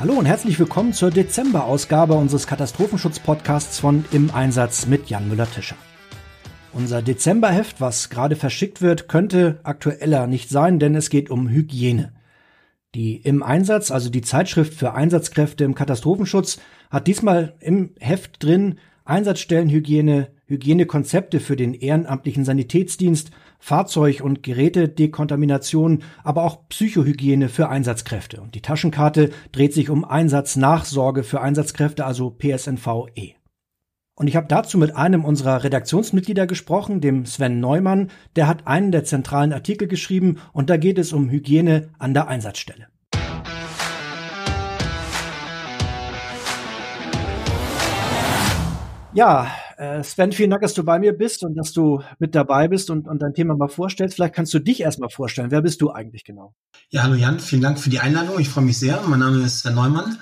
Hallo und herzlich willkommen zur Dezember-Ausgabe unseres Katastrophenschutz-Podcasts von Im Einsatz mit Jan Müller-Tischer. Unser Dezemberheft, was gerade verschickt wird, könnte aktueller nicht sein, denn es geht um Hygiene. Die Im Einsatz, also die Zeitschrift für Einsatzkräfte im Katastrophenschutz, hat diesmal im Heft drin Einsatzstellenhygiene, Hygienekonzepte für den ehrenamtlichen Sanitätsdienst, Fahrzeug- und Gerätedekontamination, aber auch Psychohygiene für Einsatzkräfte. Und die Taschenkarte dreht sich um Einsatznachsorge für Einsatzkräfte, also PSNVE. Und ich habe dazu mit einem unserer Redaktionsmitglieder gesprochen, dem Sven Neumann. Der hat einen der zentralen Artikel geschrieben und da geht es um Hygiene an der Einsatzstelle. Ja, äh, Sven, vielen Dank, dass du bei mir bist und dass du mit dabei bist und, und dein Thema mal vorstellst. Vielleicht kannst du dich erstmal vorstellen. Wer bist du eigentlich genau? Ja, hallo Jan, vielen Dank für die Einladung. Ich freue mich sehr. Mein Name ist Sven Neumann.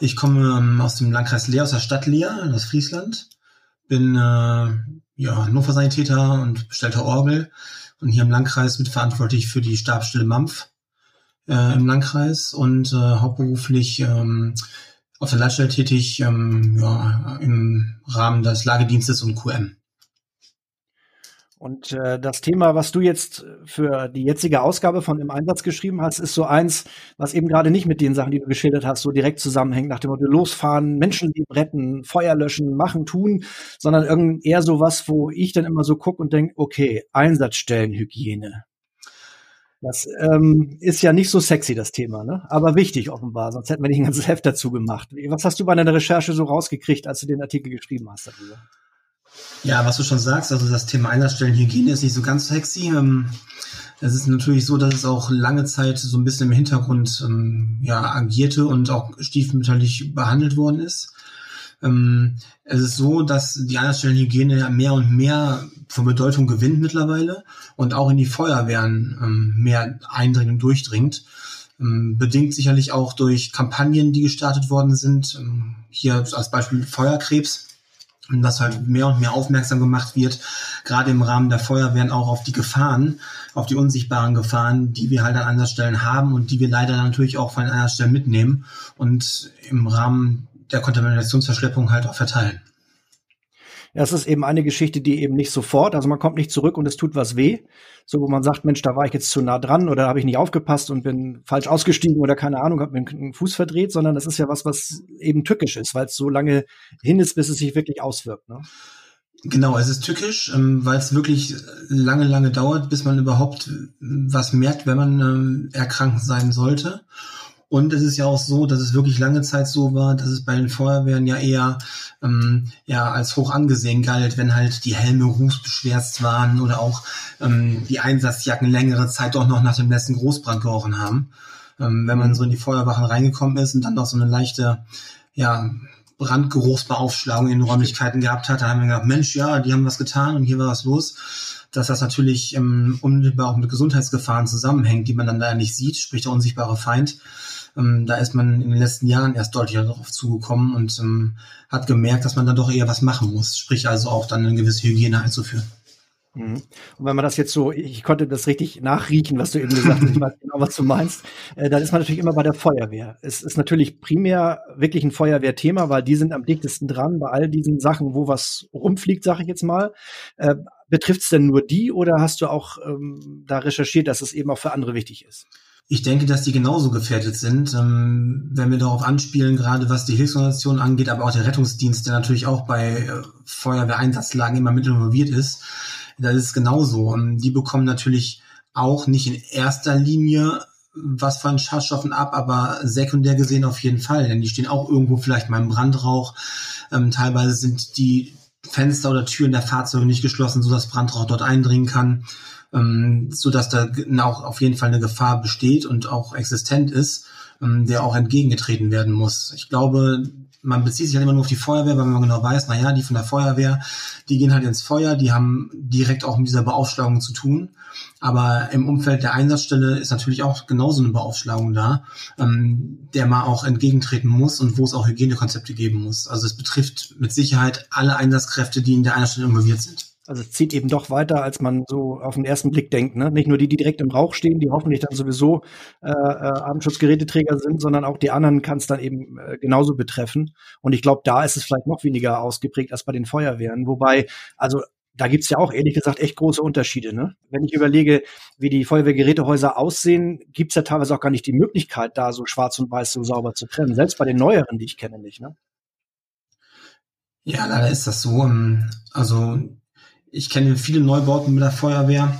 Ich komme ähm, aus dem Landkreis Leer, aus der Stadt Leer, aus Friesland. Bin äh, ja, Notfallsanitäter und bestellter Orgel und hier im Landkreis mitverantwortlich für die Stabsstelle Mampf äh, im Landkreis und äh, hauptberuflich ähm, auf der Leitstelle tätig ähm, ja, im Rahmen des Lagedienstes und QM. Und äh, das Thema, was du jetzt für die jetzige Ausgabe von Im Einsatz geschrieben hast, ist so eins, was eben gerade nicht mit den Sachen, die du geschildert hast, so direkt zusammenhängt, nach dem Motto losfahren, Menschenleben retten, Feuer löschen, machen, tun, sondern irgend eher so was, wo ich dann immer so gucke und denke, okay, Einsatzstellenhygiene. Das ähm, ist ja nicht so sexy, das Thema, ne? aber wichtig offenbar, sonst hätten wir nicht ein ganzes Heft dazu gemacht. Was hast du bei deiner Recherche so rausgekriegt, als du den Artikel geschrieben hast darüber? Ja, was du schon sagst, also das Thema Einsatzstellenhygiene ist nicht so ganz sexy. Ähm, es ist natürlich so, dass es auch lange Zeit so ein bisschen im Hintergrund ähm, ja, agierte und auch stiefmütterlich behandelt worden ist. Ähm, es ist so, dass die Einsatzstellenhygiene ja mehr und mehr von Bedeutung gewinnt mittlerweile und auch in die Feuerwehren ähm, mehr eindringend durchdringt. Ähm, bedingt sicherlich auch durch Kampagnen, die gestartet worden sind. Ähm, hier als Beispiel Feuerkrebs, dass halt mehr und mehr aufmerksam gemacht wird, gerade im Rahmen der Feuerwehren auch auf die Gefahren, auf die unsichtbaren Gefahren, die wir halt an anderen Stellen haben und die wir leider natürlich auch von einer Stelle mitnehmen und im Rahmen der Kontaminationsverschleppung halt auch verteilen. Ja, es ist eben eine Geschichte, die eben nicht sofort, also man kommt nicht zurück und es tut was weh, so wo man sagt, Mensch, da war ich jetzt zu nah dran oder habe ich nicht aufgepasst und bin falsch ausgestiegen oder keine Ahnung, habe mir den Fuß verdreht, sondern das ist ja was, was eben tückisch ist, weil es so lange hin ist, bis es sich wirklich auswirkt. Ne? Genau, es ist tückisch, ähm, weil es wirklich lange, lange dauert, bis man überhaupt was merkt, wenn man ähm, erkrankt sein sollte. Und es ist ja auch so, dass es wirklich lange Zeit so war, dass es bei den Feuerwehren ja eher ähm, ja als hoch angesehen galt, wenn halt die Helme rußbeschwärzt waren oder auch ähm, die Einsatzjacken längere Zeit auch noch nach dem letzten Großbrand gerochen haben. Ähm, wenn man so in die Feuerwachen reingekommen ist und dann noch so eine leichte ja, Brandgeruchsbeaufschlagung in den Räumlichkeiten gehabt hat, da haben wir gedacht, Mensch, ja, die haben was getan und hier war was los dass das natürlich ähm, unmittelbar auch mit Gesundheitsgefahren zusammenhängt, die man dann da nicht sieht, sprich der unsichtbare Feind. Ähm, da ist man in den letzten Jahren erst deutlich darauf zugekommen und ähm, hat gemerkt, dass man da doch eher was machen muss, sprich also auch dann eine gewisse Hygiene einzuführen. Mhm. Und wenn man das jetzt so, ich konnte das richtig nachriechen, was du eben gesagt hast, ich weiß genau, was du meinst, äh, dann ist man natürlich immer bei der Feuerwehr. Es ist natürlich primär wirklich ein Feuerwehrthema, weil die sind am dichtesten dran bei all diesen Sachen, wo was rumfliegt, sage ich jetzt mal. Äh, Betrifft es denn nur die oder hast du auch ähm, da recherchiert, dass es eben auch für andere wichtig ist? Ich denke, dass die genauso gefährdet sind. Ähm, wenn wir darauf anspielen, gerade was die Hilfsorganisation angeht, aber auch der Rettungsdienst, der natürlich auch bei äh, Feuerwehreinsatzlagen immer mit involviert ist, da ist genauso. Ähm, die bekommen natürlich auch nicht in erster Linie was von Schadstoffen ab, aber sekundär gesehen auf jeden Fall, denn die stehen auch irgendwo vielleicht mal im Brandrauch. Ähm, teilweise sind die Fenster oder Türen der Fahrzeuge nicht geschlossen, so dass Brandrauch dort eindringen kann ähm, so dass da auch auf jeden Fall eine Gefahr besteht und auch existent ist, ähm, der auch entgegengetreten werden muss. Ich glaube, man bezieht sich halt immer nur auf die Feuerwehr, weil man genau weiß, na ja, die von der Feuerwehr, die gehen halt ins Feuer, die haben direkt auch mit dieser Beaufschlagung zu tun. Aber im Umfeld der Einsatzstelle ist natürlich auch genauso eine Beaufschlagung da, ähm, der man auch entgegentreten muss und wo es auch Hygienekonzepte geben muss. Also es betrifft mit Sicherheit alle Einsatzkräfte, die in der Einsatzstelle involviert sind. Also es zieht eben doch weiter, als man so auf den ersten Blick denkt. Ne? Nicht nur die, die direkt im Rauch stehen, die hoffentlich dann sowieso äh, äh, Abendschutzgeräteträger sind, sondern auch die anderen kann es dann eben äh, genauso betreffen. Und ich glaube, da ist es vielleicht noch weniger ausgeprägt als bei den Feuerwehren. Wobei, also da gibt's ja auch ehrlich gesagt echt große Unterschiede. Ne? Wenn ich überlege, wie die Feuerwehrgerätehäuser aussehen, gibt's ja teilweise auch gar nicht die Möglichkeit, da so schwarz und weiß so sauber zu trennen. Selbst bei den neueren, die ich kenne, nicht. Ne? Ja, leider ist das so. Ähm, also ich kenne viele Neubauten mit der Feuerwehr,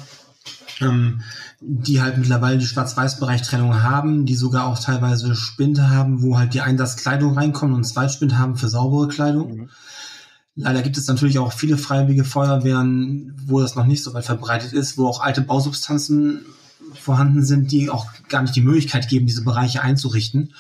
ähm, die halt mittlerweile die Schwarz-Weiß-Bereich-Trennung haben, die sogar auch teilweise Spinde haben, wo halt die Einsatzkleidung reinkommt und Zweitspind haben für saubere Kleidung. Mhm. Leider gibt es natürlich auch viele freiwillige Feuerwehren, wo das noch nicht so weit verbreitet ist, wo auch alte Bausubstanzen vorhanden sind, die auch gar nicht die Möglichkeit geben, diese Bereiche einzurichten.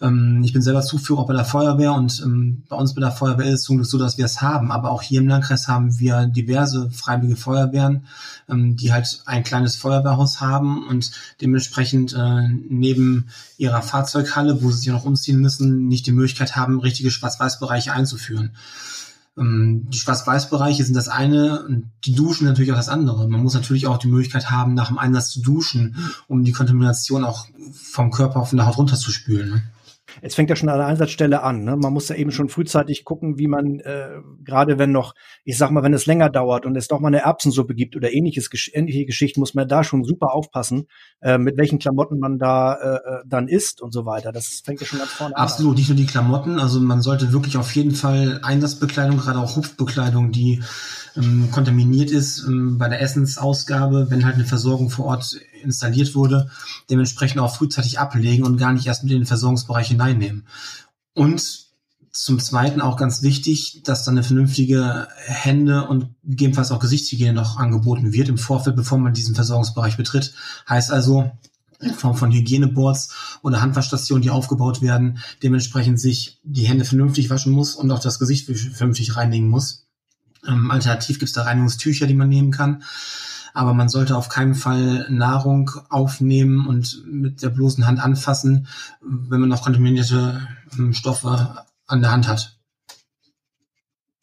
Ähm, ich bin selber Zuführer bei der Feuerwehr und ähm, bei uns bei der Feuerwehr ist es zum Glück so, dass wir es haben. Aber auch hier im Landkreis haben wir diverse freiwillige Feuerwehren, ähm, die halt ein kleines Feuerwehrhaus haben und dementsprechend äh, neben ihrer Fahrzeughalle, wo sie sich noch umziehen müssen, nicht die Möglichkeit haben, richtige Schwarz-Weiß-Bereiche einzuführen. Ähm, die Schwarz-Weiß-Bereiche sind das eine und die Duschen natürlich auch das andere. Man muss natürlich auch die Möglichkeit haben, nach dem Einsatz zu duschen, um die Kontamination auch vom Körper von der Haut runterzuspülen. Es fängt ja schon an der Einsatzstelle an. Ne? Man muss ja eben schon frühzeitig gucken, wie man, äh, gerade wenn noch, ich sag mal, wenn es länger dauert und es doch mal eine Erbsensuppe gibt oder ähnliches, ähnliche Geschichten, muss man da schon super aufpassen, äh, mit welchen Klamotten man da äh, äh, dann isst und so weiter. Das fängt ja schon ganz vorne an. Absolut, nicht nur die Klamotten. Also man sollte wirklich auf jeden Fall Einsatzbekleidung, gerade auch Hupfbekleidung, die ähm, kontaminiert ist ähm, bei der Essensausgabe, wenn halt eine Versorgung vor Ort installiert wurde, dementsprechend auch frühzeitig ablegen und gar nicht erst mit in den Versorgungsbereich hineinnehmen. Und zum Zweiten auch ganz wichtig, dass dann eine vernünftige Hände und gegebenenfalls auch Gesichtshygiene noch angeboten wird im Vorfeld, bevor man diesen Versorgungsbereich betritt. Heißt also, in Form von Hygieneboards oder Handwaschstationen, die aufgebaut werden, dementsprechend sich die Hände vernünftig waschen muss und auch das Gesicht vernünftig reinigen muss. Ähm, alternativ gibt es da Reinigungstücher, die man nehmen kann aber man sollte auf keinen Fall Nahrung aufnehmen und mit der bloßen Hand anfassen, wenn man noch kontaminierte ähm, Stoffe an der Hand hat.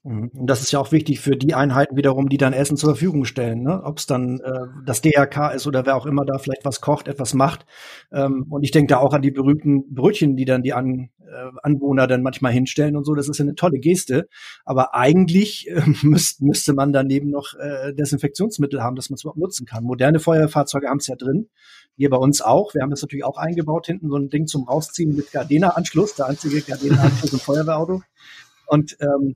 Mhm. Und das ist ja auch wichtig für die Einheiten wiederum, die dann Essen zur Verfügung stellen. Ne? Ob es dann äh, das DRK ist oder wer auch immer da vielleicht was kocht, etwas macht. Ähm, und ich denke da auch an die berühmten Brötchen, die dann die an, äh, Anwohner dann manchmal hinstellen und so. Das ist ja eine tolle Geste. Aber eigentlich äh, müsst, müsste man daneben noch äh, Desinfektionsmittel haben, dass man es überhaupt nutzen kann. Moderne Feuerwehrfahrzeuge haben es ja drin. Hier bei uns auch. Wir haben das natürlich auch eingebaut hinten, so ein Ding zum Rausziehen mit Gardena-Anschluss, der einzige Gardena-Anschluss im Feuerwehrauto. Und ähm,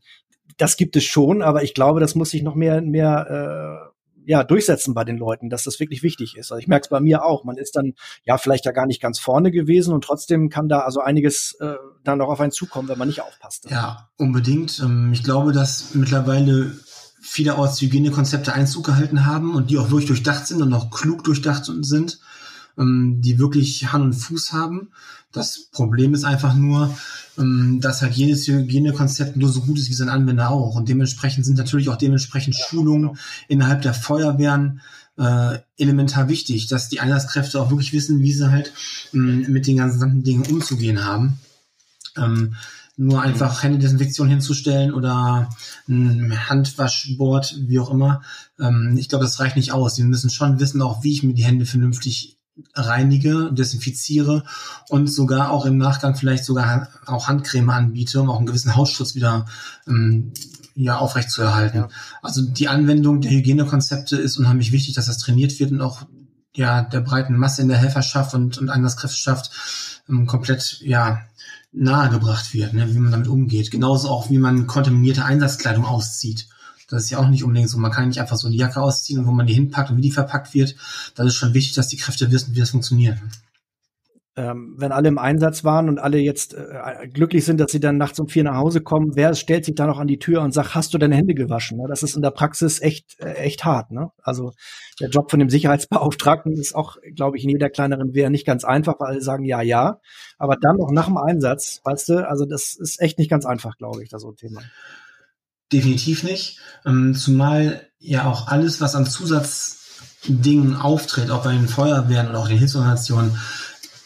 das gibt es schon, aber ich glaube, das muss sich noch mehr, mehr äh, ja, durchsetzen bei den Leuten, dass das wirklich wichtig ist. Also ich merke es bei mir auch. Man ist dann ja vielleicht ja gar nicht ganz vorne gewesen und trotzdem kann da also einiges äh, dann noch auf einen zukommen, wenn man nicht aufpasst. Ja, unbedingt. Ähm, ich glaube, dass mittlerweile vielerorts Hygienekonzepte Einzug gehalten haben und die auch wirklich durchdacht sind und auch klug durchdacht sind, ähm, die wirklich Hand und Fuß haben. Das Problem ist einfach nur, dass halt jedes Hygienekonzept nur so gut ist wie sein Anwender auch. Und dementsprechend sind natürlich auch dementsprechend Schulungen genau. innerhalb der Feuerwehren äh, elementar wichtig, dass die Einsatzkräfte auch wirklich wissen, wie sie halt ähm, mit den ganzen Dingen umzugehen haben. Ähm, nur einfach Händedesinfektion hinzustellen oder ein Handwaschboard, wie auch immer. Ähm, ich glaube, das reicht nicht aus. Wir müssen schon wissen, auch wie ich mir die Hände vernünftig reinige, desinfiziere und sogar auch im Nachgang vielleicht sogar auch Handcreme anbiete, um auch einen gewissen Hautschutz wieder ähm, ja, aufrechtzuerhalten. Ja. Also die Anwendung der Hygienekonzepte ist unheimlich wichtig, dass das trainiert wird und auch ja der breiten Masse in der Helferschaft und, und Einsatzkräfteschaft ähm, komplett ja nahegebracht wird, ne, wie man damit umgeht. Genauso auch, wie man kontaminierte Einsatzkleidung auszieht. Das ist ja auch nicht unbedingt so. Man kann nicht einfach so die Jacke ausziehen und wo man die hinpackt und wie die verpackt wird. Das ist schon wichtig, dass die Kräfte wissen, wie das funktioniert. Ähm, wenn alle im Einsatz waren und alle jetzt äh, glücklich sind, dass sie dann nachts um vier nach Hause kommen, wer stellt sich da noch an die Tür und sagt, hast du deine Hände gewaschen? Ne? Das ist in der Praxis echt, äh, echt hart. Ne? Also der Job von dem Sicherheitsbeauftragten ist auch, glaube ich, in jeder kleineren Wehr nicht ganz einfach, weil alle sagen ja, ja. Aber dann noch nach dem Einsatz, weißt du, also das ist echt nicht ganz einfach, glaube ich, das so ein Thema. Definitiv nicht. Ähm, zumal ja auch alles, was an Zusatzdingen auftritt, auch bei den Feuerwehren oder auch den Hilfsorganisationen,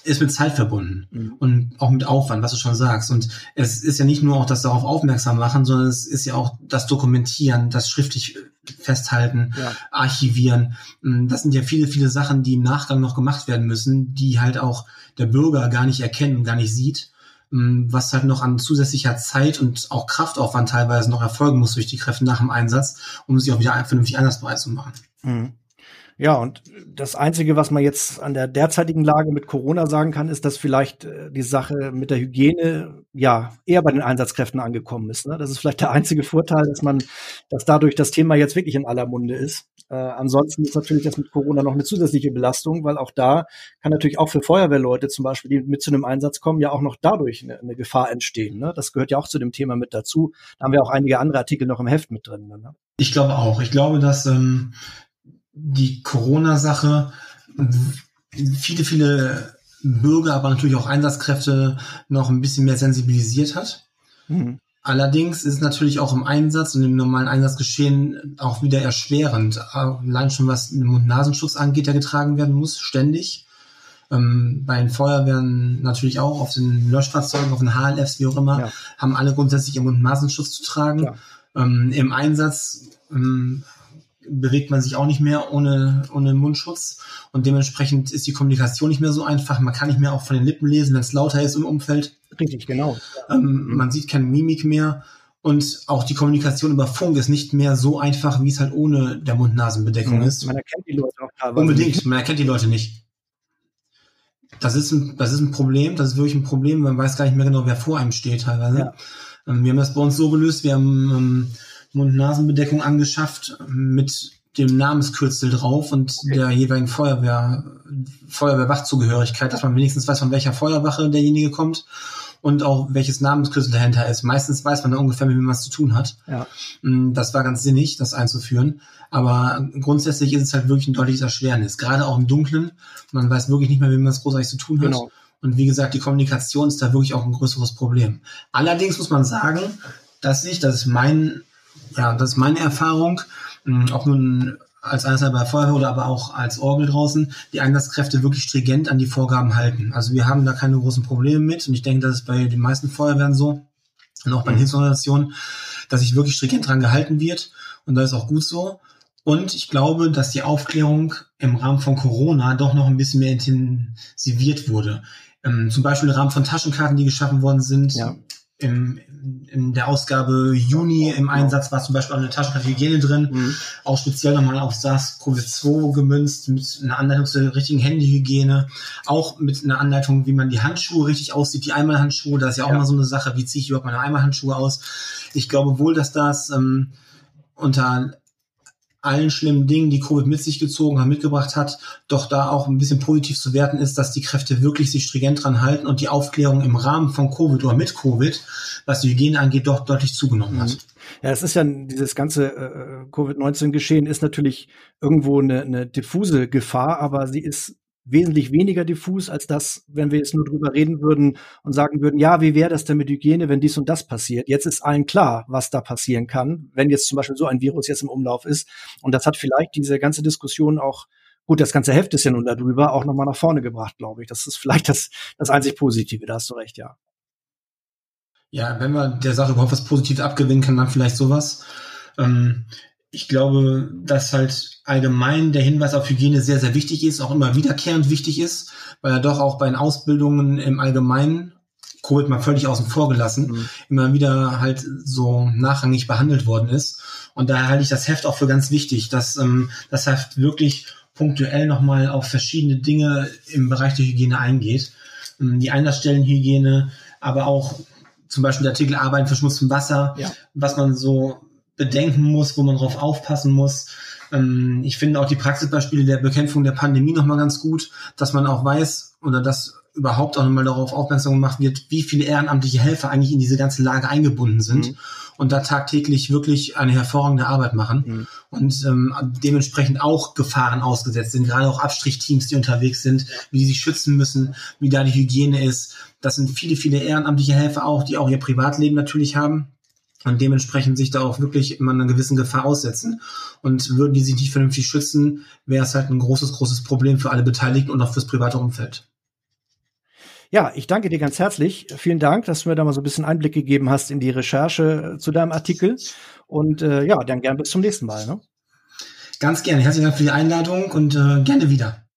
ist mit Zeit verbunden mhm. und auch mit Aufwand, was du schon sagst. Und es ist ja nicht nur auch das darauf aufmerksam machen, sondern es ist ja auch das Dokumentieren, das schriftlich festhalten, ja. archivieren. Mm, das sind ja viele, viele Sachen, die im Nachgang noch gemacht werden müssen, die halt auch der Bürger gar nicht erkennt und gar nicht sieht, was halt noch an zusätzlicher Zeit und auch Kraftaufwand teilweise noch erfolgen muss durch die Kräfte nach dem Einsatz, um sich auch wieder vernünftig einsatzbereit zu machen. Mhm. Ja, und das Einzige, was man jetzt an der derzeitigen Lage mit Corona sagen kann, ist, dass vielleicht äh, die Sache mit der Hygiene ja eher bei den Einsatzkräften angekommen ist. Ne? Das ist vielleicht der einzige Vorteil, dass man, dass dadurch das Thema jetzt wirklich in aller Munde ist. Äh, ansonsten ist natürlich das mit Corona noch eine zusätzliche Belastung, weil auch da kann natürlich auch für Feuerwehrleute zum Beispiel, die mit zu einem Einsatz kommen, ja auch noch dadurch eine, eine Gefahr entstehen. Ne? Das gehört ja auch zu dem Thema mit dazu. Da haben wir auch einige andere Artikel noch im Heft mit drin. Ne? Ich glaube auch. Ich glaube, dass ähm, die Corona-Sache viele, viele Bürger, aber natürlich auch Einsatzkräfte noch ein bisschen mehr sensibilisiert hat. Mhm. Allerdings ist natürlich auch im Einsatz und im normalen Einsatzgeschehen auch wieder erschwerend. Allein schon was den Mund-Nasenschutz angeht, der getragen werden muss, ständig. Ähm, bei den Feuerwehren natürlich auch, auf den Löschfahrzeugen, auf den HLFs, wie auch immer, ja. haben alle grundsätzlich ihren Mund-Nasenschutz zu tragen. Ja. Ähm, Im Einsatz ähm, bewegt man sich auch nicht mehr ohne, ohne Mundschutz und dementsprechend ist die Kommunikation nicht mehr so einfach. Man kann nicht mehr auch von den Lippen lesen, wenn es lauter ist im Umfeld. Richtig, genau. Ähm, mhm. Man sieht keine Mimik mehr und auch die Kommunikation über Funk ist nicht mehr so einfach, wie es halt ohne der Mund-Nasen-Bedeckung mhm. ist. Man erkennt die Leute auch teilweise. Unbedingt, nicht. man erkennt die Leute nicht. Das ist, ein, das ist ein Problem, das ist wirklich ein Problem, man weiß gar nicht mehr genau, wer vor einem steht teilweise. Ja. Ähm, wir haben das bei uns so gelöst, wir haben ähm, Mund-Nasen-Bedeckung angeschafft mit dem Namenskürzel drauf und okay. der jeweiligen Feuerwehr, Feuerwehrwachzugehörigkeit, dass man wenigstens weiß, von welcher Feuerwache derjenige kommt und auch welches Namenskürzel dahinter ist. Meistens weiß man da ungefähr, mit wem man es zu tun hat. Ja. Mm, das war ganz sinnig, das einzuführen. Aber grundsätzlich ist es halt wirklich ein deutliches Erschwernis. Gerade auch im Dunkeln. Man weiß wirklich nicht mehr, wie man es großartig zu tun hat. Genau. Und wie gesagt, die Kommunikation ist da wirklich auch ein größeres Problem. Allerdings muss man sagen, dass ich, das ist mein ja, das ist meine Erfahrung, auch nun als Einzelner bei Feuerwehr oder aber auch als Orgel draußen, die Einsatzkräfte wirklich stringent an die Vorgaben halten. Also wir haben da keine großen Probleme mit und ich denke, das ist bei den meisten Feuerwehren so und auch bei den mhm. Hilfsorganisationen, dass sich wirklich stringent dran gehalten wird und das ist auch gut so. Und ich glaube, dass die Aufklärung im Rahmen von Corona doch noch ein bisschen mehr intensiviert wurde. Ähm, zum Beispiel im Rahmen von Taschenkarten, die geschaffen worden sind, ja im, in der Ausgabe Juni im Einsatz war zum Beispiel auch eine Taschenkarte Hygiene drin, mhm. auch speziell nochmal auf SARS-CoV-2 gemünzt, mit einer Anleitung zur richtigen Handyhygiene, auch mit einer Anleitung, wie man die Handschuhe richtig aussieht, die Einmalhandschuhe, da ist ja auch ja. mal so eine Sache, wie ziehe ich überhaupt meine Einmalhandschuhe aus. Ich glaube wohl, dass das ähm, unter allen schlimmen Dingen, die Covid mit sich gezogen hat, mitgebracht hat, doch da auch ein bisschen positiv zu werten ist, dass die Kräfte wirklich sich stringent dran halten und die Aufklärung im Rahmen von Covid oder mit Covid, was die Hygiene angeht, doch deutlich zugenommen hat. Mhm. Ja, es ist ja dieses ganze äh, Covid-19-Geschehen ist natürlich irgendwo eine, eine diffuse Gefahr, aber sie ist wesentlich weniger diffus als das, wenn wir jetzt nur drüber reden würden und sagen würden, ja, wie wäre das denn mit Hygiene, wenn dies und das passiert? Jetzt ist allen klar, was da passieren kann, wenn jetzt zum Beispiel so ein Virus jetzt im Umlauf ist. Und das hat vielleicht diese ganze Diskussion auch Gut, das ganze Heft ist ja nun darüber auch nochmal nach vorne gebracht, glaube ich. Das ist vielleicht das, das einzig Positive, da hast du recht, ja. Ja, wenn man der Sache überhaupt was Positives abgewinnen kann, dann vielleicht sowas. Ähm, ich glaube, dass halt allgemein der Hinweis auf Hygiene sehr, sehr wichtig ist, auch immer wiederkehrend wichtig ist, weil er doch auch bei den Ausbildungen im Allgemeinen, Covid mal völlig außen vor gelassen, mhm. immer wieder halt so nachrangig behandelt worden ist. Und daher halte ich das Heft auch für ganz wichtig, dass ähm, das Heft wirklich punktuell nochmal auf verschiedene Dinge im Bereich der Hygiene eingeht. Ähm, die Einlassstellenhygiene, aber auch zum Beispiel der Artikel Arbeiten verschmutztem Wasser, ja. was man so bedenken muss, wo man drauf aufpassen muss. Ähm, ich finde auch die Praxisbeispiele der Bekämpfung der Pandemie nochmal ganz gut, dass man auch weiß oder dass überhaupt auch nochmal darauf aufmerksam gemacht wird, wie viele ehrenamtliche Helfer eigentlich in diese ganze Lage eingebunden sind mhm. und da tagtäglich wirklich eine hervorragende Arbeit machen mhm. und ähm, dementsprechend auch Gefahren ausgesetzt sind, gerade auch Abstrichteams, die unterwegs sind, wie die sich schützen müssen, wie da die Hygiene ist. Das sind viele, viele ehrenamtliche Helfer auch, die auch ihr Privatleben natürlich haben und dementsprechend sich da auch wirklich immer einer gewissen Gefahr aussetzen. Und würden die sich nicht vernünftig schützen, wäre es halt ein großes, großes Problem für alle Beteiligten und auch fürs private Umfeld. Ja, ich danke dir ganz herzlich. Vielen Dank, dass du mir da mal so ein bisschen Einblick gegeben hast in die Recherche zu deinem Artikel. Und äh, ja, dann gern bis zum nächsten Mal. Ne? Ganz gerne. Herzlichen Dank für die Einladung und äh, gerne wieder.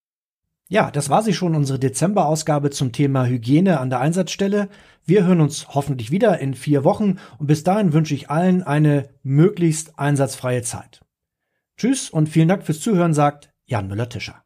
Ja, das war sie schon, unsere Dezemberausgabe zum Thema Hygiene an der Einsatzstelle. Wir hören uns hoffentlich wieder in vier Wochen und bis dahin wünsche ich allen eine möglichst einsatzfreie Zeit. Tschüss und vielen Dank fürs Zuhören, sagt Jan Müller-Tischer.